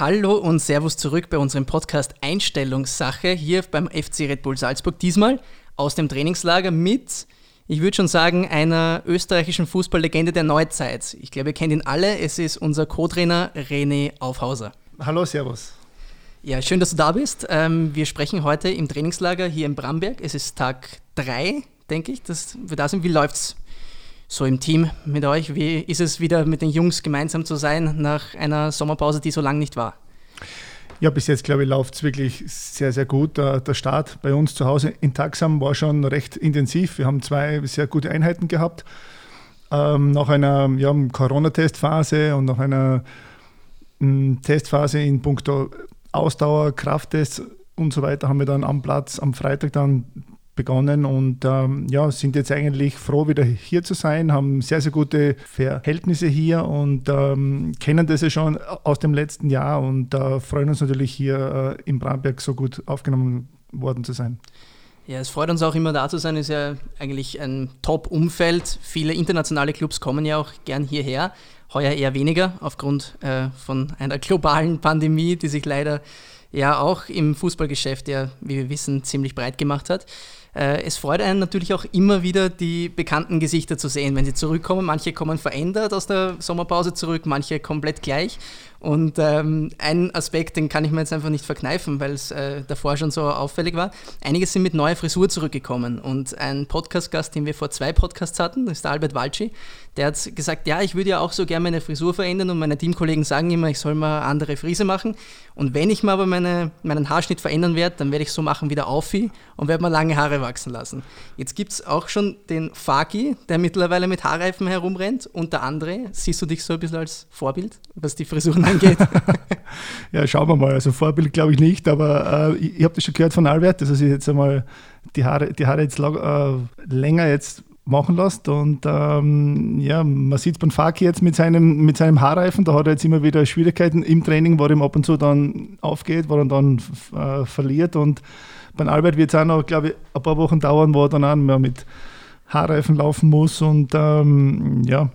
Hallo und Servus zurück bei unserem Podcast Einstellungssache hier beim FC Red Bull Salzburg. Diesmal aus dem Trainingslager mit, ich würde schon sagen, einer österreichischen Fußballlegende der Neuzeit. Ich glaube, ihr kennt ihn alle. Es ist unser Co-Trainer René Aufhauser. Hallo, Servus. Ja, schön, dass du da bist. Ähm, wir sprechen heute im Trainingslager hier in Bramberg. Es ist Tag 3, denke ich, dass wir da sind. Wie läuft es so im Team mit euch? Wie ist es wieder mit den Jungs gemeinsam zu sein nach einer Sommerpause, die so lang nicht war? Ja, bis jetzt, glaube ich, läuft es wirklich sehr, sehr gut. Der, Start bei uns zu Hause in Taxam war schon recht intensiv. Wir haben zwei sehr gute Einheiten gehabt. Ähm, nach einer ja, Corona-Testphase und nach einer m, Testphase in puncto Ausdauer, Krafttests und so weiter haben wir dann am Platz am Freitag dann begonnen und ähm, ja, sind jetzt eigentlich froh, wieder hier zu sein, haben sehr, sehr gute Verhältnisse hier und ähm, kennen das ja schon aus dem letzten Jahr und äh, freuen uns natürlich hier äh, in Bramberg so gut aufgenommen worden zu sein. Ja, es freut uns auch immer da zu sein, ist ja eigentlich ein Top-Umfeld. Viele internationale Clubs kommen ja auch gern hierher, heuer eher weniger aufgrund äh, von einer globalen Pandemie, die sich leider ja auch im Fußballgeschäft ja, wie wir wissen, ziemlich breit gemacht hat. Äh, es freut einen natürlich auch immer wieder, die bekannten Gesichter zu sehen, wenn sie zurückkommen. Manche kommen verändert aus der Sommerpause zurück, manche komplett gleich. Und ähm, ein Aspekt, den kann ich mir jetzt einfach nicht verkneifen, weil es äh, davor schon so auffällig war. Einige sind mit neuer Frisur zurückgekommen. Und ein Podcast-Gast, den wir vor zwei Podcasts hatten, das ist der Albert Walci, der hat gesagt, ja, ich würde ja auch so gerne meine Frisur verändern und meine Teamkollegen sagen immer, ich soll mal andere Frise machen. Und wenn ich mal aber meine, meinen Haarschnitt verändern werde, dann werde ich so machen wie der Aufi und werde mal lange Haare wachsen lassen. Jetzt gibt es auch schon den Faki, der mittlerweile mit Haarreifen herumrennt und der andere. Siehst du dich so ein bisschen als Vorbild, was die Frisuren angeht? ja, schauen wir mal. Also Vorbild glaube ich nicht, aber äh, ich, ich habe das schon gehört von Albert, dass er sich jetzt einmal die Haare, die Haare jetzt äh, länger jetzt machen lässt. Und ähm, ja, man sieht beim Faki jetzt mit seinem, mit seinem Haarreifen, da hat er jetzt immer wieder Schwierigkeiten im Training, wo ihm ab und zu dann aufgeht, wo er dann äh, verliert. Und beim Albert wird es auch noch, glaube ich, ein paar Wochen dauern, wo er dann auch mehr mit Haarreifen laufen muss. Und ähm, ja,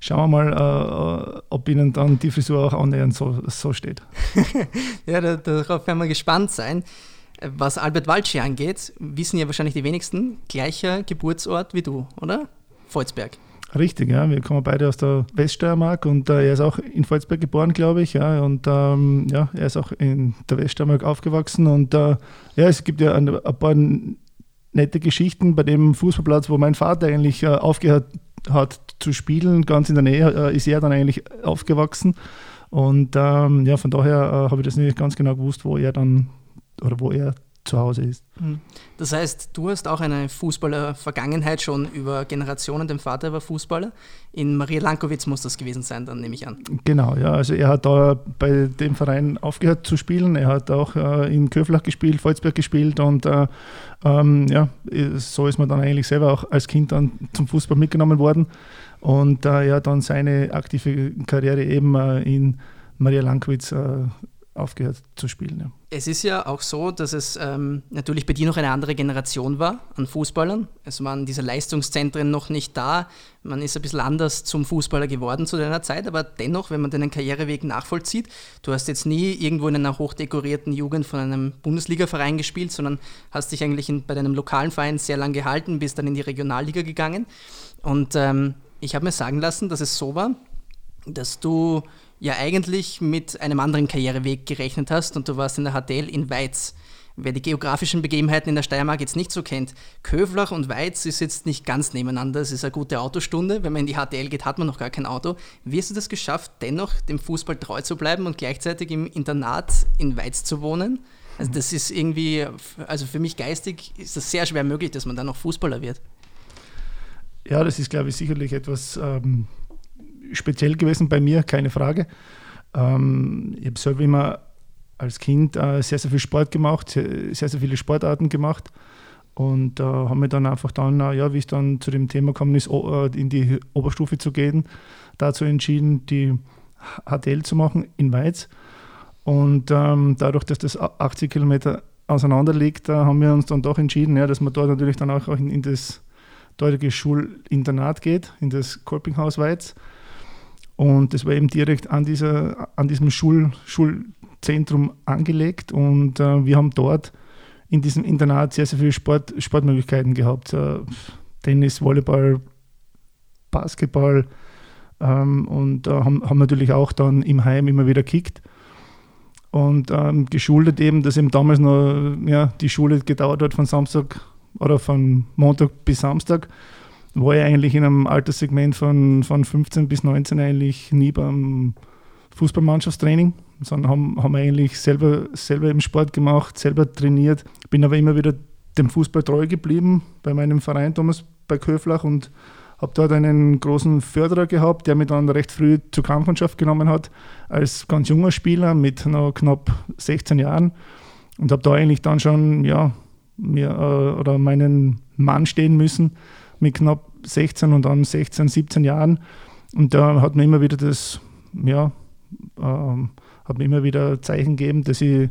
schauen wir mal, äh, ob Ihnen dann die Frisur auch annähernd so, so steht. ja, darauf werden wir gespannt sein. Was Albert Walschi angeht, wissen ja wahrscheinlich die wenigsten, gleicher Geburtsort wie du, oder? Volzberg. Richtig, ja. Wir kommen beide aus der Weststeiermark und äh, er ist auch in Volzberg geboren, glaube ich. Ja. Und ähm, ja, er ist auch in der Weststeiermark aufgewachsen. Und äh, ja, es gibt ja ein, ein, paar nette Geschichten bei dem Fußballplatz, wo mein Vater eigentlich äh, aufgehört hat zu spielen. Ganz in der Nähe äh, ist er dann eigentlich aufgewachsen. Und ähm, ja, von daher äh, habe ich das nicht ganz genau gewusst, wo er dann oder wo er zu Hause ist. Hm. Das heißt, du hast auch eine Fußballer-Vergangenheit schon über Generationen. Dein Vater war Fußballer. In Maria Lankowitz muss das gewesen sein, dann nehme ich an. Genau, ja. Also er hat da bei dem Verein aufgehört zu spielen. Er hat auch äh, in Köflach gespielt, Volzberg gespielt und äh, ähm, ja, so ist man dann eigentlich selber auch als Kind dann zum Fußball mitgenommen worden. Und äh, er hat dann seine aktive Karriere eben äh, in Maria Lankowitz äh, aufgehört zu spielen. Ja. Es ist ja auch so, dass es ähm, natürlich bei dir noch eine andere Generation war an Fußballern. Es waren diese Leistungszentren noch nicht da. Man ist ein bisschen anders zum Fußballer geworden zu deiner Zeit, aber dennoch, wenn man deinen Karriereweg nachvollzieht, du hast jetzt nie irgendwo in einer hochdekorierten Jugend von einem Bundesligaverein gespielt, sondern hast dich eigentlich in, bei deinem lokalen Verein sehr lang gehalten, bist dann in die Regionalliga gegangen. Und ähm, ich habe mir sagen lassen, dass es so war, dass du ja eigentlich mit einem anderen Karriereweg gerechnet hast und du warst in der HTL in Weiz. Wer die geografischen Begebenheiten in der Steiermark jetzt nicht so kennt, Köflach und Weiz ist jetzt nicht ganz nebeneinander. Es ist eine gute Autostunde. Wenn man in die HTL geht, hat man noch gar kein Auto. Wie hast du das geschafft, dennoch dem Fußball treu zu bleiben und gleichzeitig im Internat in Weiz zu wohnen? Also das ist irgendwie, also für mich geistig ist das sehr schwer möglich, dass man dann noch Fußballer wird. Ja, das ist, glaube ich, sicherlich etwas ähm, speziell gewesen bei mir, keine Frage. Ähm, ich habe selber immer als Kind äh, sehr, sehr viel Sport gemacht, sehr, sehr, viele Sportarten gemacht und äh, habe mir dann einfach dann, äh, ja, wie es dann zu dem Thema gekommen ist, äh, in die Oberstufe zu gehen, dazu entschieden, die HTL zu machen in Weiz. Und ähm, dadurch, dass das 80 Kilometer auseinander liegt, haben wir uns dann doch entschieden, ja, dass man dort natürlich dann auch in, in das dortige Schulinternat geht, in das Kolpinghaus Weiz. Und das war eben direkt an, dieser, an diesem Schul, Schulzentrum angelegt. Und äh, wir haben dort in diesem Internat sehr, sehr viele Sport, Sportmöglichkeiten gehabt. Äh, Tennis, Volleyball, Basketball ähm, und äh, haben, haben natürlich auch dann im Heim immer wieder gekickt. Und ähm, geschuldet eben, dass eben damals noch ja, die Schule gedauert hat von Samstag oder von Montag bis Samstag, war ich eigentlich in einem Alterssegment von, von 15 bis 19 eigentlich nie beim Fußballmannschaftstraining, sondern haben, haben eigentlich selber, selber im Sport gemacht, selber trainiert. Bin aber immer wieder dem Fußball treu geblieben bei meinem Verein Thomas bei Köflach und habe dort einen großen Förderer gehabt, der mich dann recht früh zur Kampfmannschaft genommen hat, als ganz junger Spieler mit noch knapp 16 Jahren und habe da eigentlich dann schon ja, mir, äh, oder meinen Mann stehen müssen mit knapp 16 und dann 16, 17 Jahren. Und da hat mir immer wieder das, ja, ähm, hat mir immer wieder Zeichen gegeben, dass ich,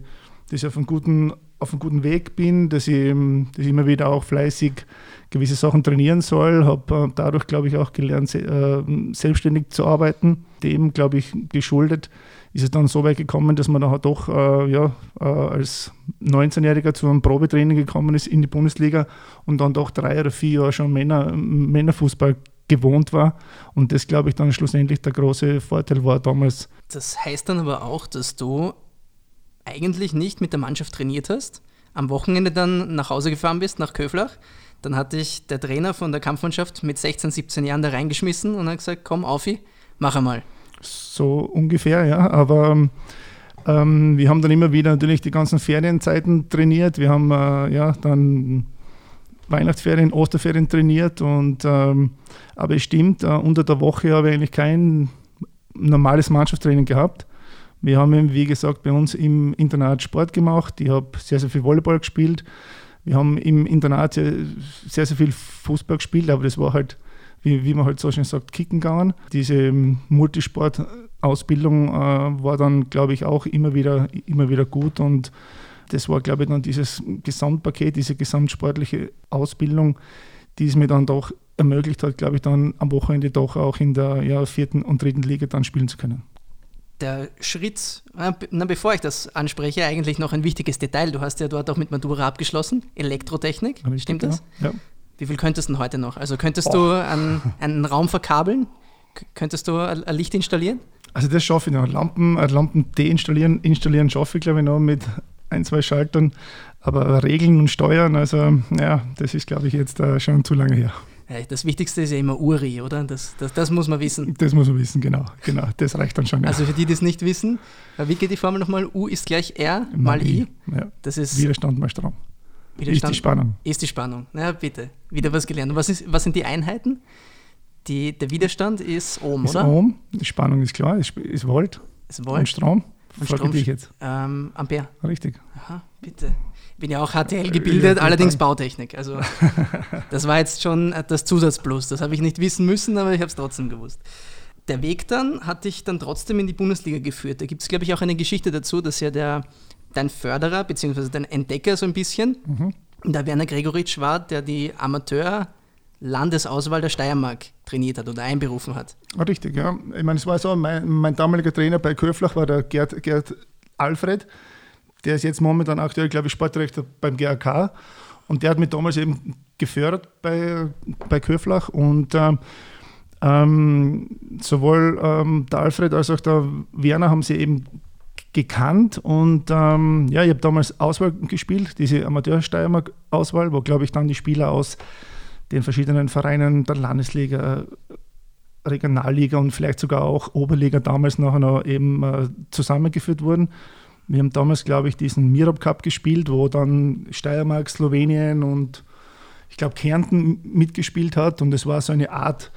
dass ich auf, einem guten, auf einem guten Weg bin, dass ich, dass ich immer wieder auch fleißig gewisse Sachen trainieren soll. Habe äh, dadurch, glaube ich, auch gelernt, äh, selbstständig zu arbeiten. Dem, glaube ich, geschuldet ist es dann so weit gekommen, dass man dann doch äh, ja, äh, als 19-Jähriger zu einem Probetraining gekommen ist in die Bundesliga und dann doch drei oder vier Jahre schon Männer, Männerfußball gewohnt war. Und das, glaube ich, dann schlussendlich der große Vorteil war damals. Das heißt dann aber auch, dass du eigentlich nicht mit der Mannschaft trainiert hast, am Wochenende dann nach Hause gefahren bist, nach Köflach. Dann hat dich der Trainer von der Kampfmannschaft mit 16, 17 Jahren da reingeschmissen und hat gesagt, komm, Aufi, mach einmal. So ungefähr, ja. Aber ähm, wir haben dann immer wieder natürlich die ganzen Ferienzeiten trainiert. Wir haben äh, ja dann Weihnachtsferien, Osterferien trainiert. Und, ähm, aber es stimmt, äh, unter der Woche habe ich eigentlich kein normales Mannschaftstraining gehabt. Wir haben, wie gesagt, bei uns im Internat Sport gemacht. Ich habe sehr, sehr viel Volleyball gespielt. Wir haben im Internat sehr, sehr, sehr viel Fußball gespielt, aber das war halt wie, wie man halt so schön sagt, kicken gegangen. Diese ähm, Multisport-Ausbildung äh, war dann, glaube ich, auch immer wieder, immer wieder gut und das war, glaube ich, dann dieses Gesamtpaket, diese gesamtsportliche Ausbildung, die es mir dann doch ermöglicht hat, glaube ich, dann am Wochenende doch auch in der ja, vierten und dritten Liga dann spielen zu können. Der Schritt, na, bevor ich das anspreche, eigentlich noch ein wichtiges Detail. Du hast ja dort auch mit Matura abgeschlossen, Elektrotechnik, stimmt das? Ja. Wie viel könntest du heute noch? Also könntest oh. du einen, einen Raum verkabeln? Könntest du ein Licht installieren? Also das schaffe ich noch. Lampen, äh, Lampen deinstallieren, installieren schaffe ich glaube ich noch mit ein, zwei Schaltern. Aber Regeln und Steuern, also ja, das ist glaube ich jetzt uh, schon zu lange her. Das Wichtigste ist ja immer URI, oder? Das, das, das, muss man wissen. Das muss man wissen, genau. genau. Das reicht dann schon. Ja. Also für die, die es nicht wissen, äh, wie geht die Formel nochmal? U ist gleich R mal, mal I. I. Ja. Das ist Widerstand mal Strom. Widerstand ist die Spannung. Ist die Spannung. Na bitte, wieder was gelernt. Und was, ist, was sind die Einheiten? Die, der Widerstand ist Ohm, ist oder? Ohm, die Spannung ist klar, ist, ist Volt. Ist Volt. Und Strom. Und Strom, dich jetzt. Ähm, Ampere. Richtig. Aha, bitte. Bin ja auch HTL gebildet, ja, allerdings Bautechnik. Also das war jetzt schon das Zusatzplus. Das habe ich nicht wissen müssen, aber ich habe es trotzdem gewusst. Der Weg dann hat dich dann trotzdem in die Bundesliga geführt. Da gibt es, glaube ich, auch eine Geschichte dazu, dass ja der dein Förderer bzw. dein Entdecker so ein bisschen. Mhm. Der Werner Gregoritsch war, der die Amateur-Landesauswahl der Steiermark trainiert hat oder einberufen hat. Ah, richtig, ja. Ich meine, es war so, mein, mein damaliger Trainer bei Köflach war der Gerd, Gerd Alfred. Der ist jetzt momentan aktuell, glaube ich, Sportdirektor beim GAK. Und der hat mich damals eben gefördert bei, bei Köflach. Und ähm, ähm, sowohl ähm, der Alfred als auch der Werner haben sie eben gekannt und ähm, ja, ich habe damals Auswahl gespielt, diese Amateur-Steiermark-Auswahl, wo, glaube ich, dann die Spieler aus den verschiedenen Vereinen der Landesliga, Regionalliga und vielleicht sogar auch Oberliga damals nachher noch eben äh, zusammengeführt wurden. Wir haben damals, glaube ich, diesen Mirab Cup gespielt, wo dann Steiermark, Slowenien und ich glaube Kärnten mitgespielt hat und es war so eine Art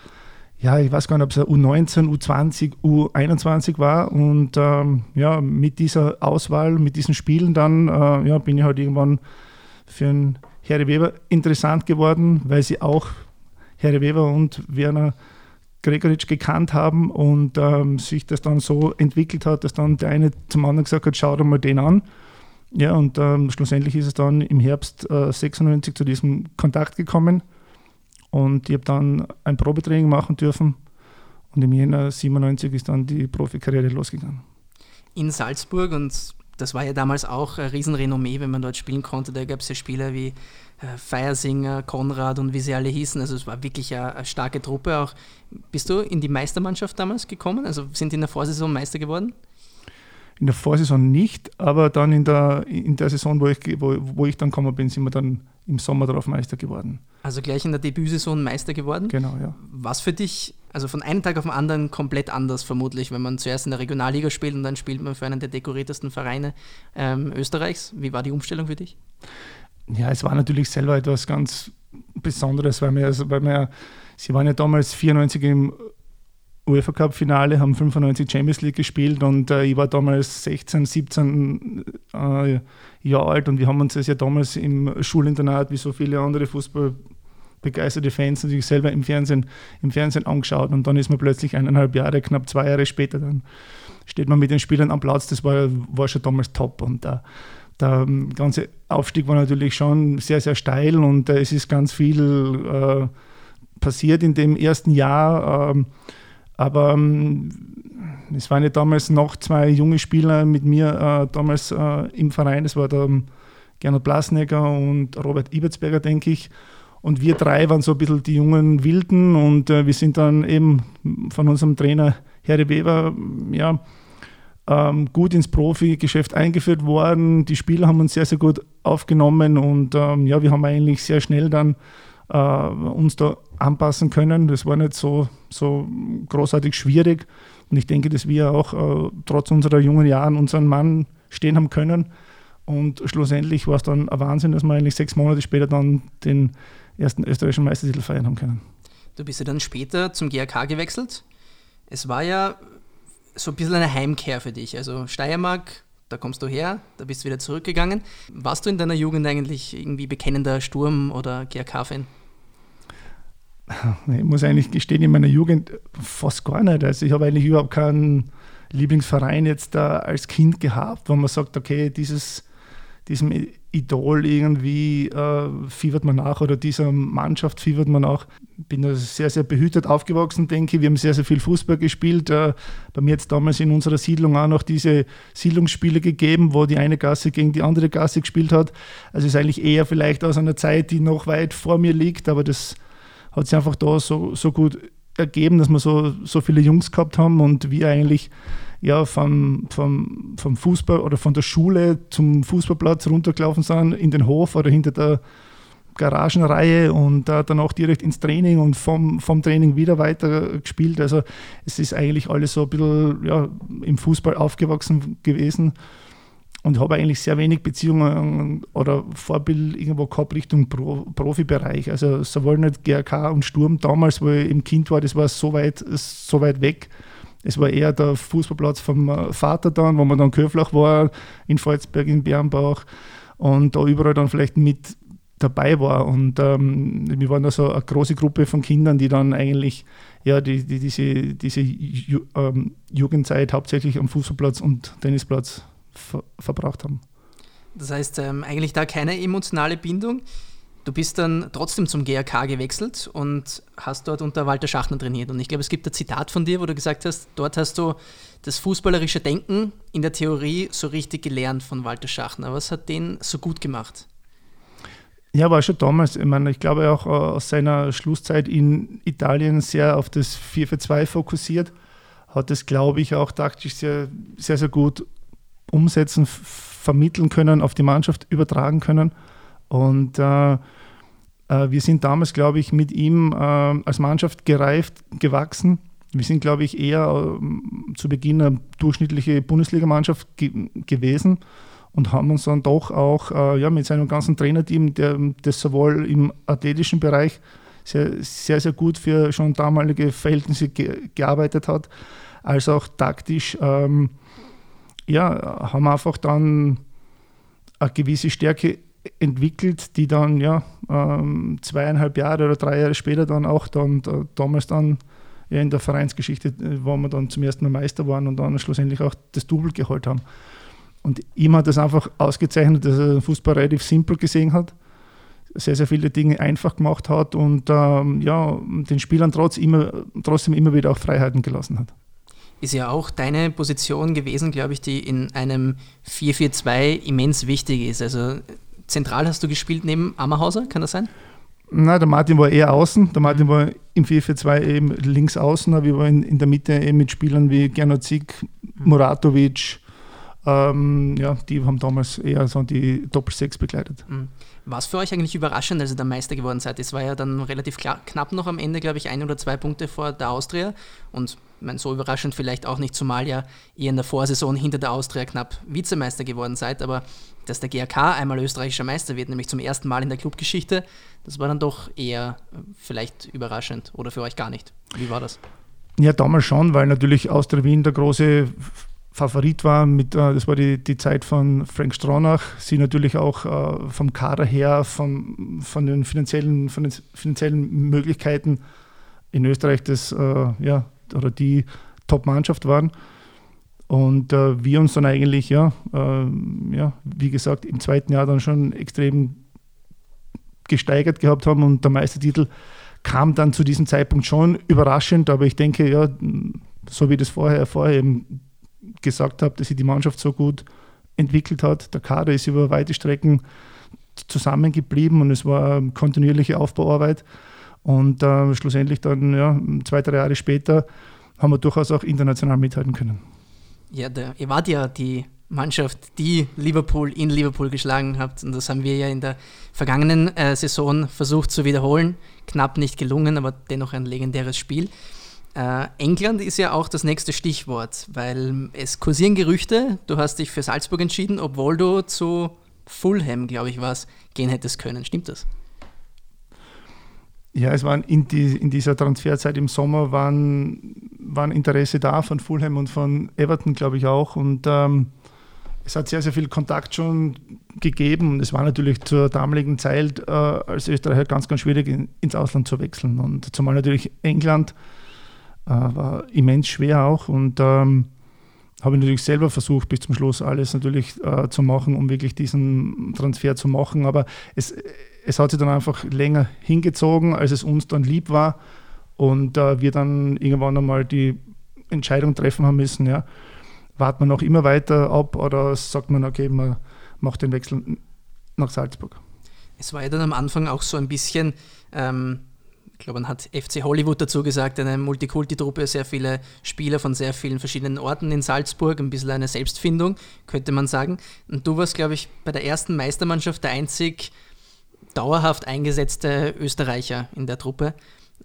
ja, ich weiß gar nicht, ob es U19, U20, U21 war. Und ähm, ja, mit dieser Auswahl, mit diesen Spielen dann, äh, ja, bin ich halt irgendwann für einen Harry Weber interessant geworden, weil sie auch Harry Weber und Werner Gregoritsch gekannt haben und ähm, sich das dann so entwickelt hat, dass dann der eine zum anderen gesagt hat, schau dir mal den an. Ja, und ähm, schlussendlich ist es dann im Herbst äh, 96 zu diesem Kontakt gekommen. Und ich habe dann ein Probetraining machen dürfen. Und im Jänner 97 ist dann die Profikarriere losgegangen. In Salzburg und das war ja damals auch ein Riesenrenommee, wenn man dort spielen konnte. Da gab es ja Spieler wie äh, Feiersinger, Konrad und wie sie alle hießen. Also es war wirklich eine, eine, starke Truppe. Auch bist du in die Meistermannschaft damals gekommen? Also sind in der Vorsaison Meister geworden? In der Vorsaison nicht, aber dann in der, in der Saison, wo ich, wo, wo ich dann gekommen bin, sind wir dann im Sommer darauf Meister geworden. Also gleich in der Debütsaison Meister geworden? Genau, ja. Was für dich, also von einem Tag auf den anderen komplett anders vermutlich, wenn man zuerst in der Regionalliga spielt und dann spielt man für einen der dekoriertesten Vereine ähm, Österreichs. Wie war die Umstellung für dich? Ja, es war natürlich selber etwas ganz Besonderes, weil wir, also, weil wir sie waren ja damals 94 im UEFA Cup Finale, haben 95 Champions League gespielt und äh, ich war damals 16, 17 äh, Jahre alt und wir haben uns das ja damals im Schulinternat wie so viele andere fußballbegeisterte Fans natürlich selber im Fernsehen, im Fernsehen angeschaut und dann ist man plötzlich eineinhalb Jahre, knapp zwei Jahre später, dann steht man mit den Spielern am Platz, das war, war schon damals top und äh, der ganze Aufstieg war natürlich schon sehr, sehr steil und äh, es ist ganz viel äh, passiert in dem ersten Jahr. Ähm, aber ähm, es waren ja damals noch zwei junge Spieler mit mir äh, damals äh, im Verein. Das war der ähm, Gernot Blasnecker und Robert Ibertsberger, denke ich. Und wir drei waren so ein bisschen die jungen Wilden und äh, wir sind dann eben von unserem Trainer Harry Weber ja, ähm, gut ins Profigeschäft eingeführt worden. Die Spieler haben uns sehr, sehr gut aufgenommen und ähm, ja, wir haben eigentlich sehr schnell dann äh, uns da anpassen können. Das war nicht so, so großartig schwierig. Und ich denke, dass wir auch äh, trotz unserer jungen Jahren unseren Mann stehen haben können. Und schlussendlich war es dann ein Wahnsinn, dass wir eigentlich sechs Monate später dann den ersten österreichischen Meistertitel feiern haben können. Du bist ja dann später zum GRK gewechselt. Es war ja so ein bisschen eine Heimkehr für dich. Also Steiermark, da kommst du her, da bist du wieder zurückgegangen. Warst du in deiner Jugend eigentlich irgendwie bekennender Sturm- oder GRK-Fan? Ich muss eigentlich gestehen, in meiner Jugend fast gar nicht. Also ich habe eigentlich überhaupt keinen Lieblingsverein jetzt da als Kind gehabt, wo man sagt, okay, dieses, diesem Idol irgendwie äh, fiebert man nach oder dieser Mannschaft fiebert man nach. Bin da sehr, sehr behütet aufgewachsen, denke ich. Wir haben sehr, sehr viel Fußball gespielt. Äh, bei mir jetzt damals in unserer Siedlung auch noch diese Siedlungsspiele gegeben, wo die eine Gasse gegen die andere Gasse gespielt hat. Also es ist eigentlich eher vielleicht aus einer Zeit, die noch weit vor mir liegt, aber das hat sich einfach da so, so gut ergeben, dass wir so, so viele Jungs gehabt haben und wir eigentlich ja, vom, vom, vom Fußball oder von der Schule zum Fußballplatz runtergelaufen sind, in den Hof oder hinter der Garagenreihe und äh, dann auch direkt ins Training und vom, vom Training wieder weiter gespielt. Also es ist eigentlich alles so ein bisschen ja, im Fußball aufgewachsen gewesen und habe eigentlich sehr wenig Beziehungen oder Vorbild irgendwo gehabt Richtung Pro, Profibereich. Also sowohl nicht GRK und Sturm damals, wo ich im Kind war, das war so weit, so weit weg. Es war eher der Fußballplatz vom äh, Vater dann, wo man dann Köflach war, in Volzberg, in Bernbach und da überall dann vielleicht mit dabei war. Und ähm, wir waren da so eine große Gruppe von Kindern, die dann eigentlich ja, die, die diese, diese Ju ähm, Jugendzeit hauptsächlich am Fußballplatz und Tennisplatz ver verbracht haben. Das heißt, ähm, eigentlich da keine emotionale Bindung. Du bist dann trotzdem zum GRK gewechselt und hast dort unter Walter Schachner trainiert. Und ich glaube, es gibt ein Zitat von dir, wo du gesagt hast, dort hast du das fußballerische Denken in der Theorie so richtig gelernt von Walter Schachner. Was hat den so gut gemacht? Ja, war schon damals. Ich meine, ich glaube auch äh, aus seiner Schlusszeit in Italien sehr auf das 4 für 2 fokussiert. Hat das, glaube ich, auch taktisch sehr, sehr, sehr gut umsetzen, vermitteln können, auf die Mannschaft übertragen können. Und äh, äh, wir sind damals, glaube ich, mit ihm äh, als Mannschaft gereift, gewachsen. Wir sind, glaube ich, eher äh, zu Beginn eine durchschnittliche Bundesligamannschaft ge gewesen und haben uns dann doch auch äh, ja, mit seinem ganzen Trainerteam, der das sowohl im athletischen Bereich sehr, sehr, sehr gut für schon damalige Verhältnisse ge gearbeitet hat, als auch taktisch ähm, ja, haben einfach dann eine gewisse Stärke entwickelt, die dann ja ähm, zweieinhalb Jahre oder drei Jahre später dann auch dann da, damals dann ja, in der Vereinsgeschichte, äh, wo wir dann zum ersten Mal Meister waren und dann schlussendlich auch das Double geholt haben. Und ihm hat das einfach ausgezeichnet, dass er den Fußball relativ simpel gesehen hat, sehr, sehr viele Dinge einfach gemacht hat und ähm, ja, den Spielern trotz immer, trotzdem immer wieder auch Freiheiten gelassen hat. Ist ja auch deine Position gewesen, glaube ich, die in einem 4-4-2 immens wichtig ist. Also zentral hast du gespielt neben Ammerhauser, kann das sein? Nein, der Martin war eher außen. Der Martin war im 4-4-2 eben links außen, aber wir waren in der Mitte eben mit Spielern wie Gernot Zick, mhm. Muratovic. Ähm, ja, die haben damals eher so die Doppel-6 begleitet. Mhm. Was für euch eigentlich überraschend, als ihr der Meister geworden seid? Es war ja dann relativ knapp noch am Ende, glaube ich, ein oder zwei Punkte vor der Austria. Und meine, so überraschend vielleicht auch nicht, zumal ja ihr in der Vorsaison hinter der Austria knapp Vizemeister geworden seid. Aber dass der GRK einmal österreichischer Meister wird, nämlich zum ersten Mal in der Clubgeschichte, das war dann doch eher äh, vielleicht überraschend oder für euch gar nicht. Wie war das? Ja, damals schon, weil natürlich Austria Wien der große Favorit war. Mit, äh, das war die, die Zeit von Frank Stronach. Sie natürlich auch äh, vom Kader her, von, von, den finanziellen, von den finanziellen Möglichkeiten in Österreich das, äh, ja, oder die Top-Mannschaft waren. Und wir uns dann eigentlich, ja, ja, wie gesagt, im zweiten Jahr dann schon extrem gesteigert gehabt haben und der Meistertitel kam dann zu diesem Zeitpunkt schon überraschend, aber ich denke, ja, so wie das vorher, vorher eben gesagt habe, dass sich die Mannschaft so gut entwickelt hat. Der Kader ist über weite Strecken zusammengeblieben und es war kontinuierliche Aufbauarbeit. Und äh, schlussendlich dann, ja, zwei, drei Jahre später, haben wir durchaus auch international mithalten können. Ja, der, ihr wart ja die Mannschaft, die Liverpool in Liverpool geschlagen habt. Und das haben wir ja in der vergangenen äh, Saison versucht zu wiederholen. Knapp nicht gelungen, aber dennoch ein legendäres Spiel. Äh, England ist ja auch das nächste Stichwort, weil es kursieren Gerüchte, du hast dich für Salzburg entschieden, obwohl du zu Fulham, glaube ich, was gehen hättest können. Stimmt das? Ja, es waren in, die, in dieser Transferzeit im Sommer waren, waren Interesse da von Fulham und von Everton, glaube ich auch. Und ähm, es hat sehr, sehr viel Kontakt schon gegeben. Und es war natürlich zur damaligen Zeit äh, als Österreicher ganz, ganz schwierig, in, ins Ausland zu wechseln. Und zumal natürlich England war immens schwer auch und ähm, habe natürlich selber versucht, bis zum Schluss alles natürlich äh, zu machen, um wirklich diesen Transfer zu machen. Aber es, es hat sich dann einfach länger hingezogen, als es uns dann lieb war. Und äh, wir dann irgendwann einmal die Entscheidung treffen haben müssen, ja, wartet man noch immer weiter ab oder sagt man, okay, man macht den Wechsel nach Salzburg. Es war ja dann am Anfang auch so ein bisschen ähm, ich glaube, man hat FC Hollywood dazu gesagt, eine Multikulti-Truppe, sehr viele Spieler von sehr vielen verschiedenen Orten in Salzburg, ein bisschen eine Selbstfindung, könnte man sagen. Und du warst, glaube ich, bei der ersten Meistermannschaft der einzig dauerhaft eingesetzte Österreicher in der Truppe.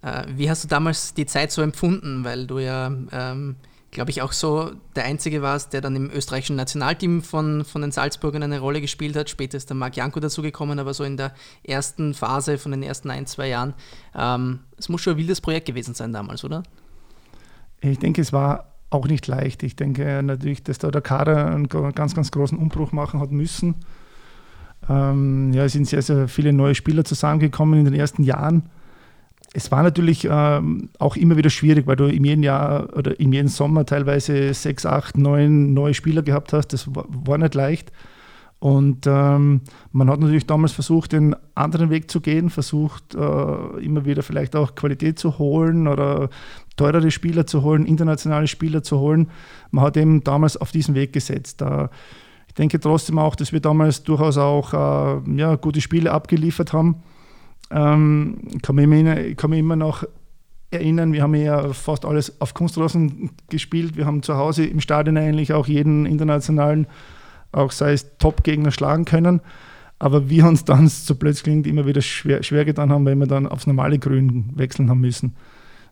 Äh, wie hast du damals die Zeit so empfunden? Weil du ja ähm, glaube ich, auch so der Einzige warst, der dann im österreichischen Nationalteam von, von den Salzburgern eine Rolle gespielt hat. Später ist der Marc Janko dazugekommen, aber so in der ersten Phase von den ersten ein, zwei Jahren. Ähm, es muss schon ein wildes Projekt gewesen sein damals, oder? Ich denke, es war auch nicht leicht. Ich denke natürlich, dass da der Kader einen ganz, ganz großen Umbruch machen hat müssen. Ähm, ja, es sind sehr, sehr viele neue Spieler zusammengekommen in den ersten Jahren es war natürlich ähm, auch immer wieder schwierig, weil du in jedem Jahr oder in jedem Sommer teilweise sechs, acht, neun neue Spieler gehabt hast. Das war, war nicht leicht. Und ähm, man hat natürlich damals versucht, den anderen Weg zu gehen, versucht äh, immer wieder vielleicht auch Qualität zu holen oder teurere Spieler zu holen, internationale Spieler zu holen. Man hat eben damals auf diesen Weg gesetzt. Äh, ich denke trotzdem auch, dass wir damals durchaus auch äh, ja, gute Spiele abgeliefert haben. Ähm, kann, mich immer, kann mich immer noch erinnern, wir haben ja fast alles auf Kunstrasen gespielt. Wir haben zu Hause im Stadion eigentlich auch jeden internationalen, auch sei es Top-Gegner, schlagen können. Aber wir uns dann so plötzlich immer wieder schwer, schwer getan haben, weil wir dann aufs normale Grün wechseln haben müssen.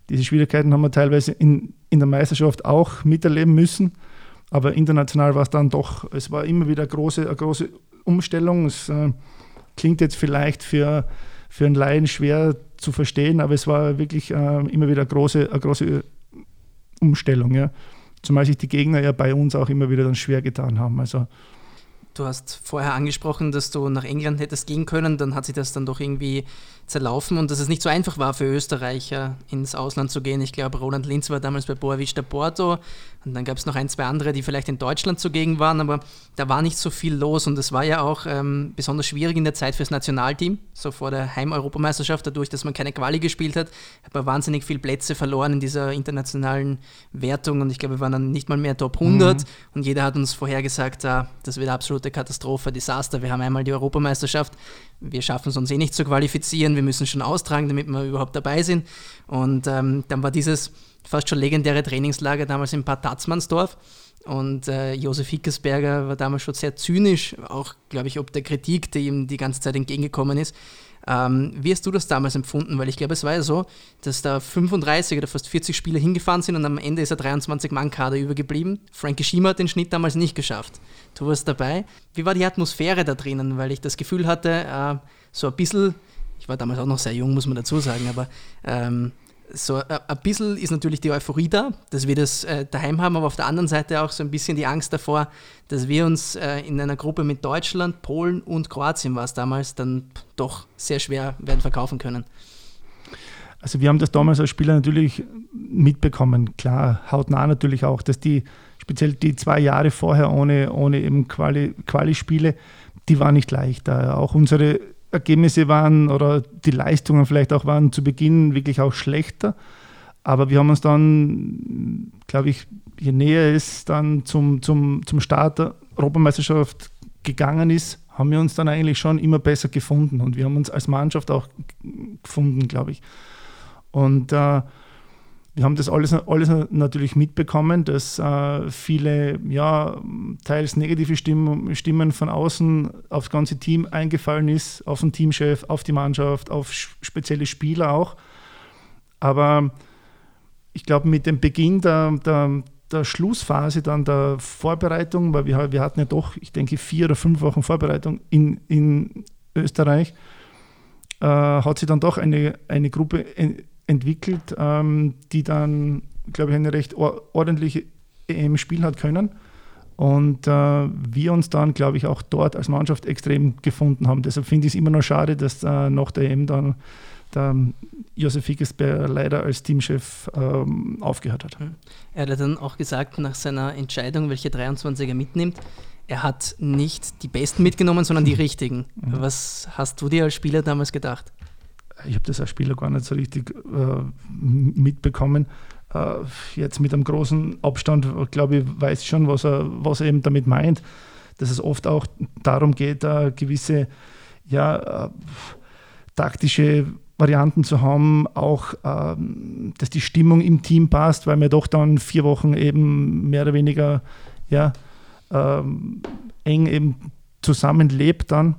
Diese Schwierigkeiten haben wir teilweise in, in der Meisterschaft auch miterleben müssen. Aber international war es dann doch, es war immer wieder eine große, eine große Umstellung. Es äh, klingt jetzt vielleicht für für einen Laien schwer zu verstehen, aber es war wirklich äh, immer wieder eine große, eine große Umstellung. Ja. Zumal sich die Gegner ja bei uns auch immer wieder dann schwer getan haben. Also Du hast vorher angesprochen, dass du nach England hättest gehen können, dann hat sich das dann doch irgendwie zerlaufen und dass es nicht so einfach war für Österreicher ins Ausland zu gehen. Ich glaube, Roland Linz war damals bei Boavista Porto und dann gab es noch ein, zwei andere, die vielleicht in Deutschland zugegen waren, aber da war nicht so viel los und es war ja auch ähm, besonders schwierig in der Zeit fürs Nationalteam, so vor der Heim-Europameisterschaft, dadurch, dass man keine Quali gespielt hat, hat man wahnsinnig viele Plätze verloren in dieser internationalen Wertung und ich glaube, wir waren dann nicht mal mehr Top 100 mhm. und jeder hat uns vorhergesagt, ah, das wird absolute Katastrophe, Desaster, wir haben einmal die Europameisterschaft, wir schaffen es uns eh nicht zu qualifizieren, wir müssen schon austragen, damit wir überhaupt dabei sind. Und ähm, dann war dieses fast schon legendäre Trainingslager damals in Bad Tatzmannsdorf. Und äh, Josef Hickesberger war damals schon sehr zynisch, auch, glaube ich, ob der Kritik, die ihm die ganze Zeit entgegengekommen ist. Ähm, wie hast du das damals empfunden? Weil ich glaube, es war ja so, dass da 35 oder fast 40 Spieler hingefahren sind und am Ende ist er 23-Mann-Kader übergeblieben. Frankie Schiemer hat den Schnitt damals nicht geschafft. Du warst dabei. Wie war die Atmosphäre da drinnen? Weil ich das Gefühl hatte, äh, so ein bisschen, ich war damals auch noch sehr jung, muss man dazu sagen, aber ähm, so äh, ein bisschen ist natürlich die Euphorie da, dass wir das äh, daheim haben, aber auf der anderen Seite auch so ein bisschen die Angst davor, dass wir uns äh, in einer Gruppe mit Deutschland, Polen und Kroatien war es damals, dann doch sehr schwer werden verkaufen können. Also wir haben das damals als Spieler natürlich mitbekommen, klar, hautnah natürlich auch, dass die, speziell die zwei Jahre vorher ohne, ohne eben Quali-Spiele, die waren nicht leicht. Auch unsere Ergebnisse waren oder die Leistungen vielleicht auch waren zu Beginn wirklich auch schlechter. Aber wir haben uns dann, glaube ich, je näher es dann zum, zum, zum Start der Europameisterschaft gegangen ist, haben wir uns dann eigentlich schon immer besser gefunden. Und wir haben uns als Mannschaft auch gefunden, glaube ich. Und äh, wir haben das alles, alles natürlich mitbekommen, dass äh, viele, ja, teils negative Stimmen, Stimmen von außen aufs ganze Team eingefallen ist, auf den Teamchef, auf die Mannschaft, auf spezielle Spieler auch. Aber ich glaube, mit dem Beginn der, der, der, Schlussphase dann der Vorbereitung, weil wir, wir hatten ja doch, ich denke, vier oder fünf Wochen Vorbereitung in, in Österreich, äh, hat sich dann doch eine, eine Gruppe entwickelt, ähm, die dann, glaube ich, eine recht ordentliche EM spielen hat können. Und äh, wir uns dann, glaube ich, auch dort als Mannschaft extrem gefunden haben. Deshalb finde ich es immer noch schade, dass äh, nach der EM dann der Josef Hickesberger leider als Teamchef ähm, aufgehört hat. Hm. Er hat dann auch gesagt, nach seiner Entscheidung, welche 23er mitnimmt, er hat nicht die Besten mitgenommen, sondern die richtigen. Mhm. Was hast du dir als Spieler damals gedacht? Ich habe das als Spieler gar nicht so richtig äh, mitbekommen. Äh, jetzt mit einem großen Abstand, glaube ich, weiß schon, was er, was er eben damit meint, dass es oft auch darum geht, äh, gewisse ja, äh, taktische Varianten zu haben, auch ähm, dass die Stimmung im Team passt, weil man doch dann vier Wochen eben mehr oder weniger ja, ähm, eng eben zusammenlebt dann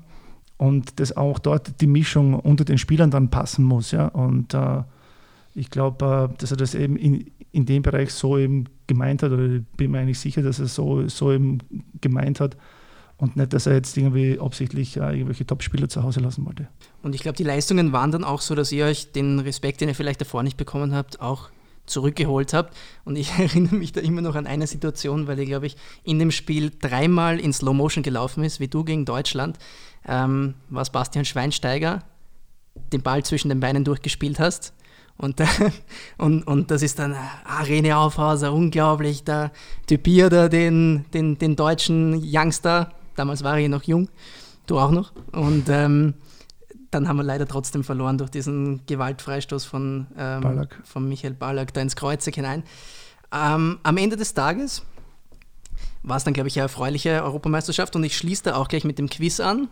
und dass auch dort die Mischung unter den Spielern dann passen muss. Ja? Und äh, ich glaube, äh, dass er das eben in, in dem Bereich so eben gemeint hat, oder bin mir eigentlich sicher, dass er so, so eben gemeint hat und nicht, dass er jetzt irgendwie absichtlich äh, irgendwelche Topspieler zu Hause lassen wollte. Und ich glaube, die Leistungen waren dann auch so, dass ihr euch den Respekt, den ihr vielleicht davor nicht bekommen habt, auch zurückgeholt habt. Und ich erinnere mich da immer noch an eine Situation, weil ihr, glaube ich, in dem Spiel dreimal in Slow Motion gelaufen ist, wie du gegen Deutschland ähm, was Bastian Schweinsteiger den Ball zwischen den Beinen durchgespielt hast. Und, und, und das ist dann ah, René Aufhauser, unglaublich, da typiert er den, den, den deutschen Youngster, damals war er noch jung, du auch noch. Und ähm, dann haben wir leider trotzdem verloren durch diesen Gewaltfreistoß von, ähm, von Michael Ballack da ins Kreuzig hinein. Ähm, am Ende des Tages war es dann, glaube ich, eine erfreuliche Europameisterschaft und ich schließe da auch gleich mit dem Quiz an.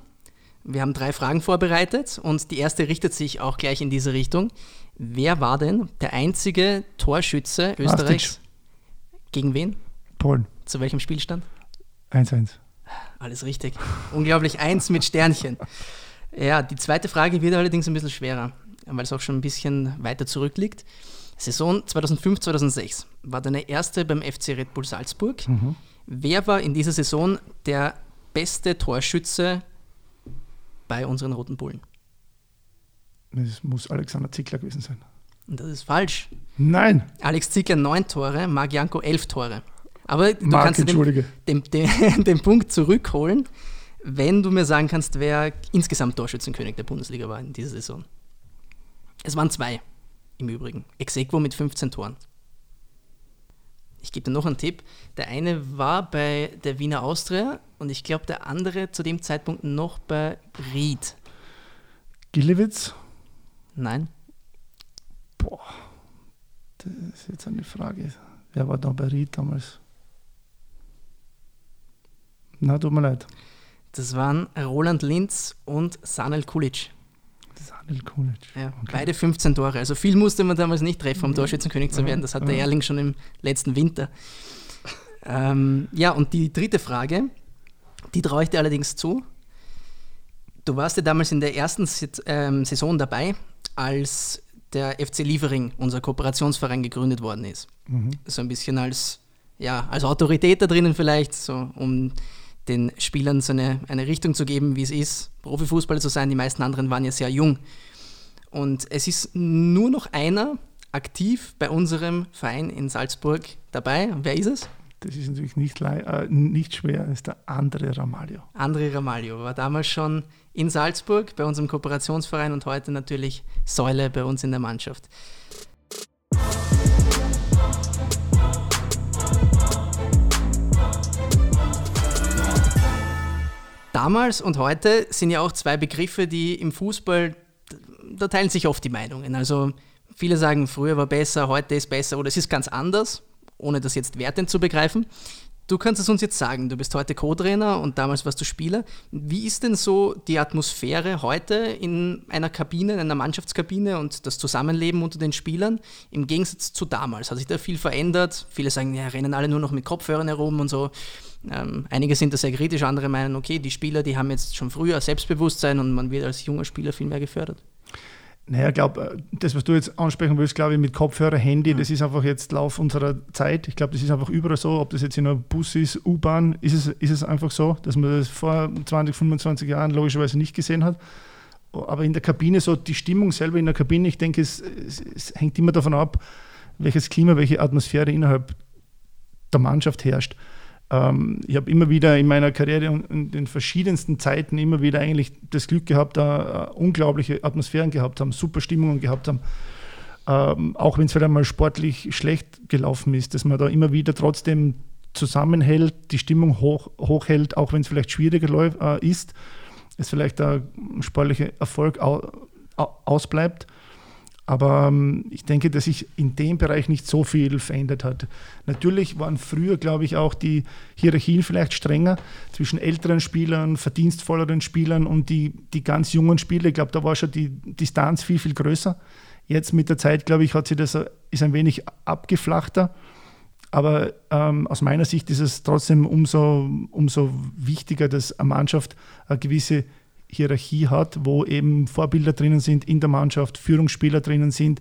Wir haben drei Fragen vorbereitet und die erste richtet sich auch gleich in diese Richtung. Wer war denn der einzige Torschütze Österreichs? Gegen wen? Polen. Zu welchem Spielstand? 1-1. Alles richtig. Unglaublich, eins mit Sternchen. Ja, die zweite Frage wird allerdings ein bisschen schwerer, weil es auch schon ein bisschen weiter zurückliegt. Saison 2005-2006 war deine erste beim FC Red Bull Salzburg. Mhm. Wer war in dieser Saison der beste Torschütze bei unseren Roten Bullen. Das muss Alexander Zickler gewesen sein. Und das ist falsch. Nein. Alex Zickler neun Tore, Marc Janko elf Tore. Aber du Mark, kannst den, den, den, den Punkt zurückholen, wenn du mir sagen kannst, wer insgesamt Torschützenkönig der Bundesliga war in dieser Saison. Es waren zwei im Übrigen. Exequo mit 15 Toren. Ich gebe dir noch einen Tipp. Der eine war bei der Wiener Austria und ich glaube, der andere zu dem Zeitpunkt noch bei Ried. Gillewitz? Nein. Boah, das ist jetzt eine Frage. Wer war da bei Ried damals? Na, tut mir leid. Das waren Roland Linz und Sanel Kulic. Sanel Kulic. Ja, okay. Beide 15 Tore. Also viel musste man damals nicht treffen, um Torschützenkönig zu werden. Das hat der Erling schon im letzten Winter. Ähm, ja, und die dritte Frage, die traue ich dir allerdings zu. Du warst ja damals in der ersten ähm, Saison dabei, als der FC Liefering, unser Kooperationsverein, gegründet worden ist. Mhm. So ein bisschen als, ja, als Autorität da drinnen vielleicht, so um den Spielern so eine, eine Richtung zu geben, wie es ist, Profifußballer zu sein. Die meisten anderen waren ja sehr jung. Und es ist nur noch einer aktiv bei unserem Verein in Salzburg dabei. Wer ist es? Das ist natürlich nicht, äh, nicht schwer, das ist der André Ramalho. André Ramalho war damals schon in Salzburg bei unserem Kooperationsverein und heute natürlich Säule bei uns in der Mannschaft. Damals und heute sind ja auch zwei Begriffe, die im Fußball, da teilen sich oft die Meinungen. Also viele sagen, früher war besser, heute ist besser oder es ist ganz anders, ohne das jetzt wertend zu begreifen. Du kannst es uns jetzt sagen, du bist heute Co-Trainer und damals warst du Spieler. Wie ist denn so die Atmosphäre heute in einer Kabine, in einer Mannschaftskabine und das Zusammenleben unter den Spielern im Gegensatz zu damals? Hat sich da viel verändert? Viele sagen, ja, rennen alle nur noch mit Kopfhörern herum und so. Ähm, einige sind da sehr kritisch, andere meinen, okay, die Spieler, die haben jetzt schon früher Selbstbewusstsein und man wird als junger Spieler viel mehr gefördert. Naja, ich glaube, äh, das, was du jetzt ansprechen willst, glaube ich, mit Kopfhörer, Handy, das ist einfach jetzt Lauf unserer Zeit. Ich glaube, das ist einfach überall so, ob das jetzt in einem Bus ist, U-Bahn, ist es, ist es einfach so, dass man das vor 20, 25 Jahren logischerweise nicht gesehen hat. Aber in der Kabine, so die Stimmung selber in der Kabine, ich denke, es, es, es hängt immer davon ab, welches Klima, welche Atmosphäre innerhalb der Mannschaft herrscht. Ähm, ich habe immer wieder in meiner Karriere und in den verschiedensten Zeiten immer wieder eigentlich das Glück gehabt, da uh, unglaubliche Atmosphären gehabt haben, super Stimmungen gehabt haben. Ähm, auch wenn es vielleicht einmal sportlich schlecht gelaufen ist, dass man da immer wieder trotzdem zusammenhält, die Stimmung hoch, hochhält, auch wenn es vielleicht schwieriger äh, ist, es vielleicht der sportliche Erfolg au, ausbleibt. Aber ähm, ich denke, dass sich in dem Bereich nicht so viel verändert hat. Natürlich waren früher, glaube ich, auch die Hierarchien vielleicht strenger zwischen älteren Spielern, verdienstvolleren Spielern und die, die ganz jungen Spieler. Ich glaube, da war schon die Distanz viel, viel größer. Jetzt mit der Zeit, glaube ich, hat sie das ist ein wenig abgeflachter. Aber ähm, aus meiner Sicht ist es trotzdem umso, umso wichtiger, dass eine Mannschaft eine gewisse Hierarchie hat, wo eben Vorbilder drinnen sind in der Mannschaft, Führungsspieler drinnen sind,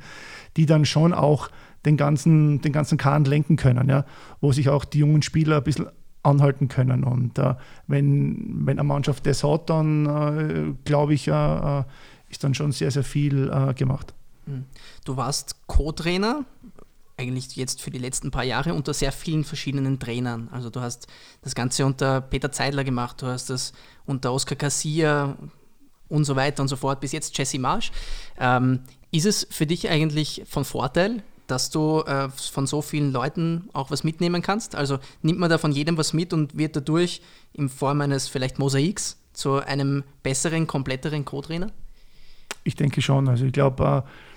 die dann schon auch den ganzen, den ganzen Kahn lenken können, ja, wo sich auch die jungen Spieler ein bisschen anhalten können. Und äh, wenn, wenn eine Mannschaft das hat, dann äh, glaube ich, äh, äh ist dann schon sehr, sehr viel äh, gemacht. Hm. Du warst Co-Trainer eigentlich jetzt für die letzten paar Jahre unter sehr vielen verschiedenen Trainern. Also du hast das Ganze unter Peter Zeidler gemacht, du hast das unter Oskar Kassier und so weiter und so fort, bis jetzt Jesse Marsch. Ähm, ist es für dich eigentlich von Vorteil, dass du äh, von so vielen Leuten auch was mitnehmen kannst? Also nimmt man da von jedem was mit und wird dadurch in Form eines vielleicht Mosaiks zu einem besseren, kompletteren Co-Trainer? Ich denke schon. Also ich glaube, äh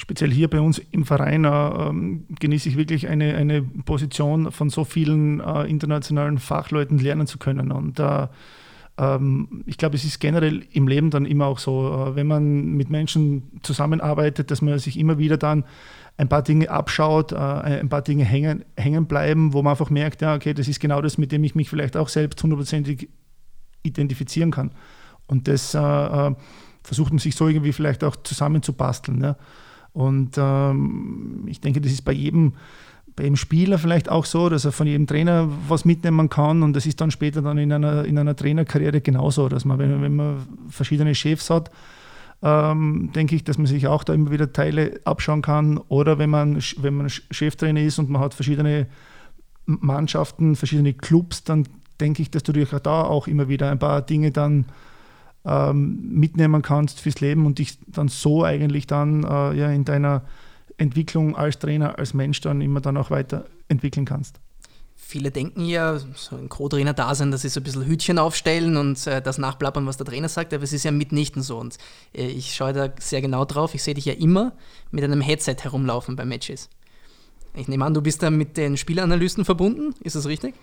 speziell hier bei uns im Verein äh, genieße ich wirklich eine, eine Position von so vielen äh, internationalen Fachleuten lernen zu können. Und äh, ähm, ich glaube, es ist generell im Leben dann immer auch so, äh, wenn man mit Menschen zusammenarbeitet, dass man sich immer wieder dann ein paar Dinge abschaut, äh, ein paar Dinge hängen, hängen bleiben, wo man einfach merkt, ja, okay, das ist genau das, mit dem ich mich vielleicht auch selbst hundertprozentig identifizieren kann. Und das äh, versucht man sich so irgendwie vielleicht auch zusammenzubasteln. Ja. Und ähm, ich denke, das ist bei jedem, bei jedem Spieler vielleicht auch so, dass er von jedem Trainer was mitnehmen kann. Und das ist dann später dann in einer, in einer Trainerkarriere genauso, dass man, wenn, wenn man verschiedene Chefs hat, ähm, denke ich, dass man sich auch da immer wieder Teile abschauen kann. Oder wenn man, wenn man Cheftrainer ist und man hat verschiedene Mannschaften, verschiedene Clubs, dann denke ich, dass du dich da auch immer wieder ein paar Dinge dann ähm, mitnehmen kannst fürs Leben und dich dann so eigentlich dann äh, ja, in deiner Entwicklung als Trainer, als Mensch dann immer dann auch weiterentwickeln kannst. Viele denken ja, so ein Co-Trainer da sein, dass sie so ein bisschen Hütchen aufstellen und äh, das nachplappern, was der Trainer sagt, aber es ist ja mitnichten so. Und äh, ich schaue da sehr genau drauf. Ich sehe dich ja immer mit einem Headset herumlaufen bei Matches. Ich nehme an, du bist da mit den Spielanalysten verbunden, ist das richtig?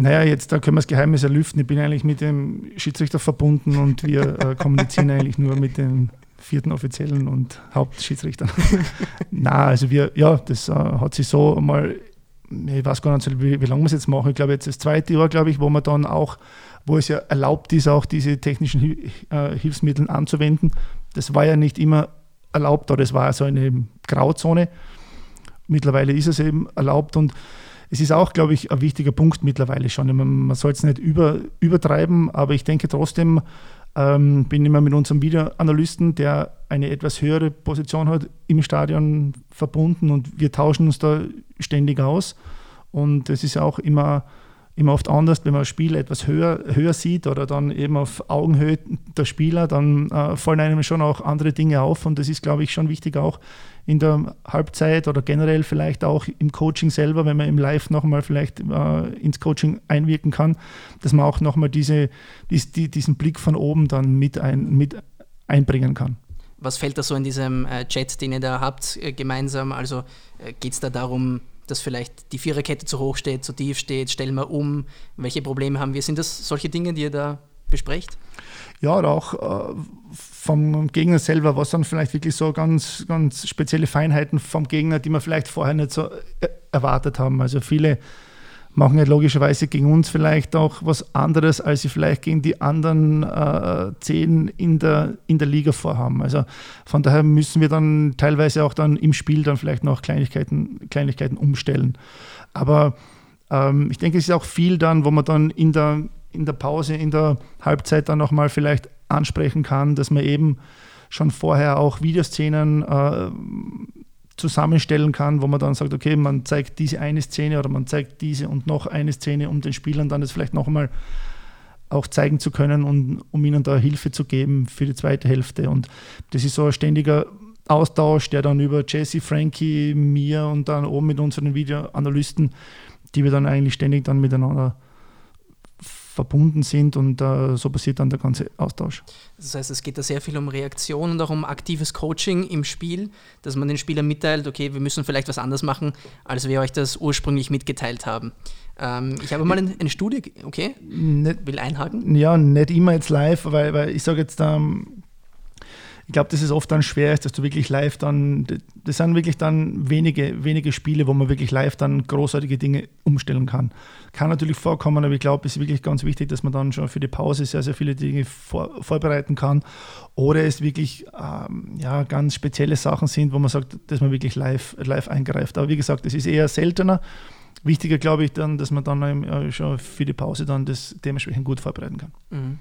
Naja, jetzt da können wir das Geheimnis erlüften. Ich bin eigentlich mit dem Schiedsrichter verbunden und wir äh, kommunizieren eigentlich nur mit den vierten Offiziellen und Hauptschiedsrichtern. Na, also wir, ja, das äh, hat sich so mal, ich weiß gar nicht, wie, wie lange wir es jetzt machen. Ich glaube, jetzt das zweite Jahr, glaube ich, wo man dann auch, wo es ja erlaubt ist, auch diese technischen äh, Hilfsmittel anzuwenden. Das war ja nicht immer erlaubt, oder das war so eine Grauzone. Mittlerweile ist es eben erlaubt und es ist auch, glaube ich, ein wichtiger Punkt mittlerweile schon. Man, man soll es nicht über, übertreiben, aber ich denke trotzdem, ähm, bin immer mit unserem Videoanalysten, der eine etwas höhere Position hat, im Stadion verbunden und wir tauschen uns da ständig aus. Und es ist auch immer, immer oft anders, wenn man das Spiel etwas höher, höher sieht oder dann eben auf Augenhöhe der Spieler, dann äh, fallen einem schon auch andere Dinge auf. Und das ist, glaube ich, schon wichtig auch in der Halbzeit oder generell vielleicht auch im Coaching selber, wenn man im Live nochmal vielleicht äh, ins Coaching einwirken kann, dass man auch nochmal diese, dies, die, diesen Blick von oben dann mit, ein, mit einbringen kann. Was fällt da so in diesem äh, Chat, den ihr da habt, äh, gemeinsam? Also äh, geht es da darum, dass vielleicht die Viererkette zu hoch steht, zu tief steht, stellen wir um, welche Probleme haben wir? Sind das solche Dinge, die ihr da besprecht? Ja, oder auch äh, vom Gegner selber, was dann vielleicht wirklich so ganz, ganz spezielle Feinheiten vom Gegner, die wir vielleicht vorher nicht so äh, erwartet haben. Also viele machen ja logischerweise gegen uns vielleicht auch was anderes, als sie vielleicht gegen die anderen äh, zehn in der, in der Liga vorhaben. Also von daher müssen wir dann teilweise auch dann im Spiel dann vielleicht noch Kleinigkeiten, Kleinigkeiten umstellen. Aber ähm, ich denke, es ist auch viel dann, wo man dann in der in der Pause, in der Halbzeit dann nochmal vielleicht ansprechen kann, dass man eben schon vorher auch Videoszenen äh, zusammenstellen kann, wo man dann sagt, okay, man zeigt diese eine Szene oder man zeigt diese und noch eine Szene, um den Spielern dann das vielleicht nochmal auch zeigen zu können und um ihnen da Hilfe zu geben für die zweite Hälfte. Und das ist so ein ständiger Austausch, der dann über Jesse, Frankie, mir und dann oben mit unseren Videoanalysten, die wir dann eigentlich ständig dann miteinander verbunden sind und äh, so passiert dann der ganze Austausch. Das heißt, es geht da sehr viel um Reaktion und auch um aktives Coaching im Spiel, dass man den Spielern mitteilt, okay, wir müssen vielleicht was anders machen, als wir euch das ursprünglich mitgeteilt haben. Ähm, ich habe mal eine, eine Studie, okay, nicht, will einhaken. Ja, nicht immer jetzt live, weil, weil ich sage jetzt, ähm, ich glaube, dass es oft dann schwer ist, dass du wirklich live dann, das sind wirklich dann wenige, wenige Spiele, wo man wirklich live dann großartige Dinge umstellen kann. Kann natürlich vorkommen, aber ich glaube, es ist wirklich ganz wichtig, dass man dann schon für die Pause sehr, sehr viele Dinge vor, vorbereiten kann. Oder es wirklich ähm, ja, ganz spezielle Sachen sind, wo man sagt, dass man wirklich live, live eingreift. Aber wie gesagt, das ist eher seltener. Wichtiger glaube ich dann, dass man dann äh, schon für die Pause dann das dementsprechend gut vorbereiten kann. Mhm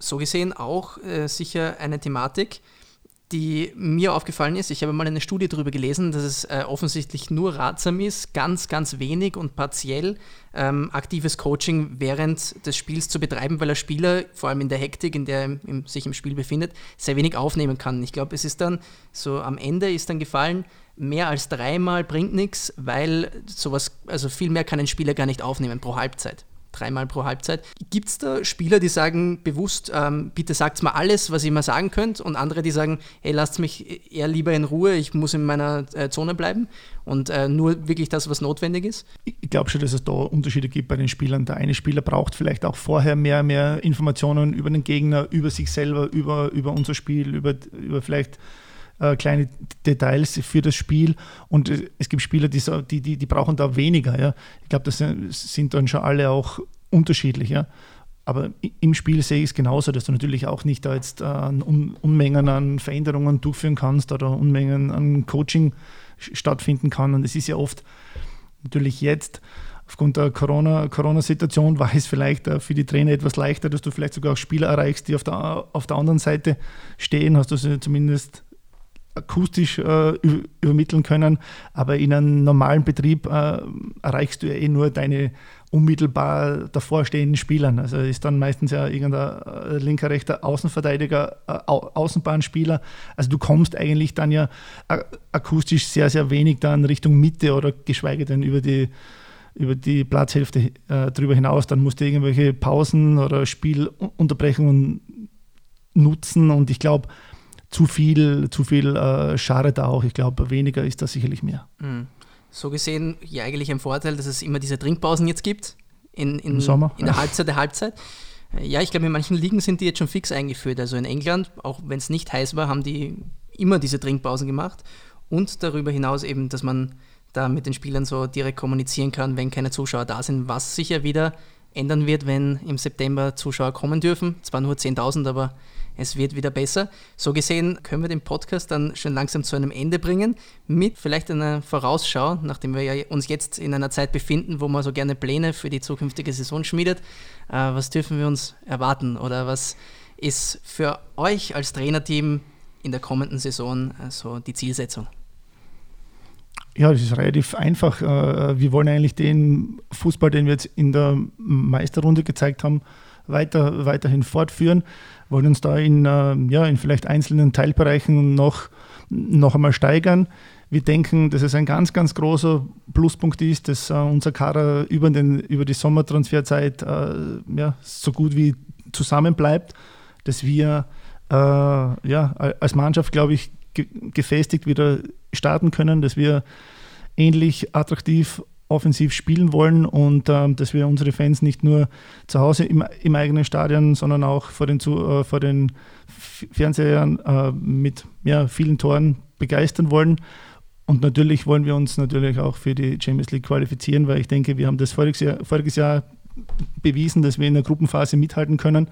so gesehen auch äh, sicher eine Thematik, die mir aufgefallen ist. Ich habe mal eine Studie darüber gelesen, dass es äh, offensichtlich nur ratsam ist, ganz, ganz wenig und partiell ähm, aktives Coaching während des Spiels zu betreiben, weil der Spieler, vor allem in der Hektik, in der er im, sich im Spiel befindet, sehr wenig aufnehmen kann. Ich glaube, es ist dann so am Ende ist dann gefallen, mehr als dreimal bringt nichts, weil sowas, also viel mehr kann ein Spieler gar nicht aufnehmen pro Halbzeit dreimal pro Halbzeit. Gibt es da Spieler, die sagen bewusst, ähm, bitte sagt mal alles, was ihr mal sagen könnt, und andere, die sagen, hey, lasst mich eher lieber in Ruhe, ich muss in meiner äh, Zone bleiben und äh, nur wirklich das, was notwendig ist? Ich glaube schon, dass es da Unterschiede gibt bei den Spielern. Der eine Spieler braucht vielleicht auch vorher mehr, mehr Informationen über den Gegner, über sich selber, über, über unser Spiel, über, über vielleicht äh, kleine Details für das Spiel. Und äh, es gibt Spieler, die, die, die, die brauchen da weniger. Ja. Ich glaube, das sind dann schon alle auch unterschiedlich. Ja. Aber im Spiel sehe ich es genauso, dass du natürlich auch nicht da jetzt äh, Unmengen an Veränderungen durchführen kannst oder Unmengen an Coaching stattfinden kann. Und es ist ja oft natürlich jetzt aufgrund der Corona-Situation war es vielleicht für die Trainer etwas leichter, dass du vielleicht sogar auch Spieler erreichst, die auf der, auf der anderen Seite stehen. Hast du sie zumindest akustisch äh, übermitteln können, aber in einem normalen Betrieb äh, erreichst du ja eh nur deine unmittelbar davorstehenden Spielern. Also ist dann meistens ja irgendein äh, linker, rechter Außenverteidiger, äh, Außenbahnspieler. Also du kommst eigentlich dann ja akustisch sehr, sehr wenig dann Richtung Mitte oder geschweige denn über die über die Platzhälfte äh, drüber hinaus, dann musst du irgendwelche Pausen oder Spielunterbrechungen nutzen und ich glaube, zu viel, zu viel äh, schadet auch. Ich glaube, weniger ist da sicherlich mehr. Mhm. So gesehen, ja, eigentlich ein Vorteil, dass es immer diese Trinkpausen jetzt gibt. In, in, Im Sommer. In der Halbzeit der Halbzeit. Ja, ich glaube, in manchen Ligen sind die jetzt schon fix eingeführt. Also in England, auch wenn es nicht heiß war, haben die immer diese Trinkpausen gemacht. Und darüber hinaus eben, dass man da mit den Spielern so direkt kommunizieren kann, wenn keine Zuschauer da sind, was sich ja wieder ändern wird, wenn im September Zuschauer kommen dürfen. Zwar nur 10.000, aber es wird wieder besser. So gesehen können wir den Podcast dann schon langsam zu einem Ende bringen, mit vielleicht einer Vorausschau, nachdem wir uns jetzt in einer Zeit befinden, wo man so gerne Pläne für die zukünftige Saison schmiedet. Äh, was dürfen wir uns erwarten oder was ist für euch als Trainerteam in der kommenden Saison äh, so die Zielsetzung? Ja, das ist relativ einfach. Äh, wir wollen eigentlich den Fußball, den wir jetzt in der Meisterrunde gezeigt haben, weiter, weiterhin fortführen. Wir wollen uns da in, äh, ja, in vielleicht einzelnen Teilbereichen noch, noch einmal steigern. Wir denken, dass es ein ganz, ganz großer Pluspunkt ist, dass uh, unser Kader über, den, über die Sommertransferzeit ja, so gut wie zusammen bleibt, dass wir ja, als Mannschaft, glaube ich, gefestigt wieder starten können, dass wir ähnlich attraktiv offensiv spielen wollen und äh, dass wir unsere Fans nicht nur zu Hause im, im eigenen Stadion, sondern auch vor den, äh, vor den Fernsehern äh, mit ja, vielen Toren begeistern wollen. Und natürlich wollen wir uns natürlich auch für die Champions League qualifizieren, weil ich denke, wir haben das voriges Jahr, voriges Jahr bewiesen, dass wir in der Gruppenphase mithalten können.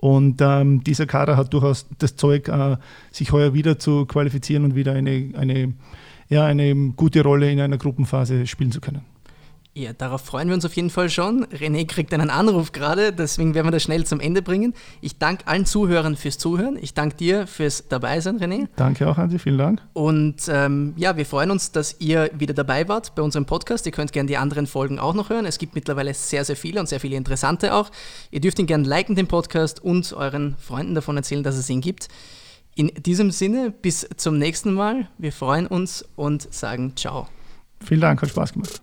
Und ähm, dieser Kader hat durchaus das Zeug, äh, sich heuer wieder zu qualifizieren und wieder eine, eine, ja, eine gute Rolle in einer Gruppenphase spielen zu können. Ja, darauf freuen wir uns auf jeden Fall schon. René kriegt einen Anruf gerade, deswegen werden wir das schnell zum Ende bringen. Ich danke allen Zuhörern fürs Zuhören. Ich danke dir fürs Dabeisein, René. Danke auch, Hansi, vielen Dank. Und ähm, ja, wir freuen uns, dass ihr wieder dabei wart bei unserem Podcast. Ihr könnt gerne die anderen Folgen auch noch hören. Es gibt mittlerweile sehr, sehr viele und sehr viele interessante auch. Ihr dürft ihn gerne liken, den Podcast, und euren Freunden davon erzählen, dass es ihn gibt. In diesem Sinne, bis zum nächsten Mal. Wir freuen uns und sagen Ciao. Vielen Dank, hat Spaß gemacht.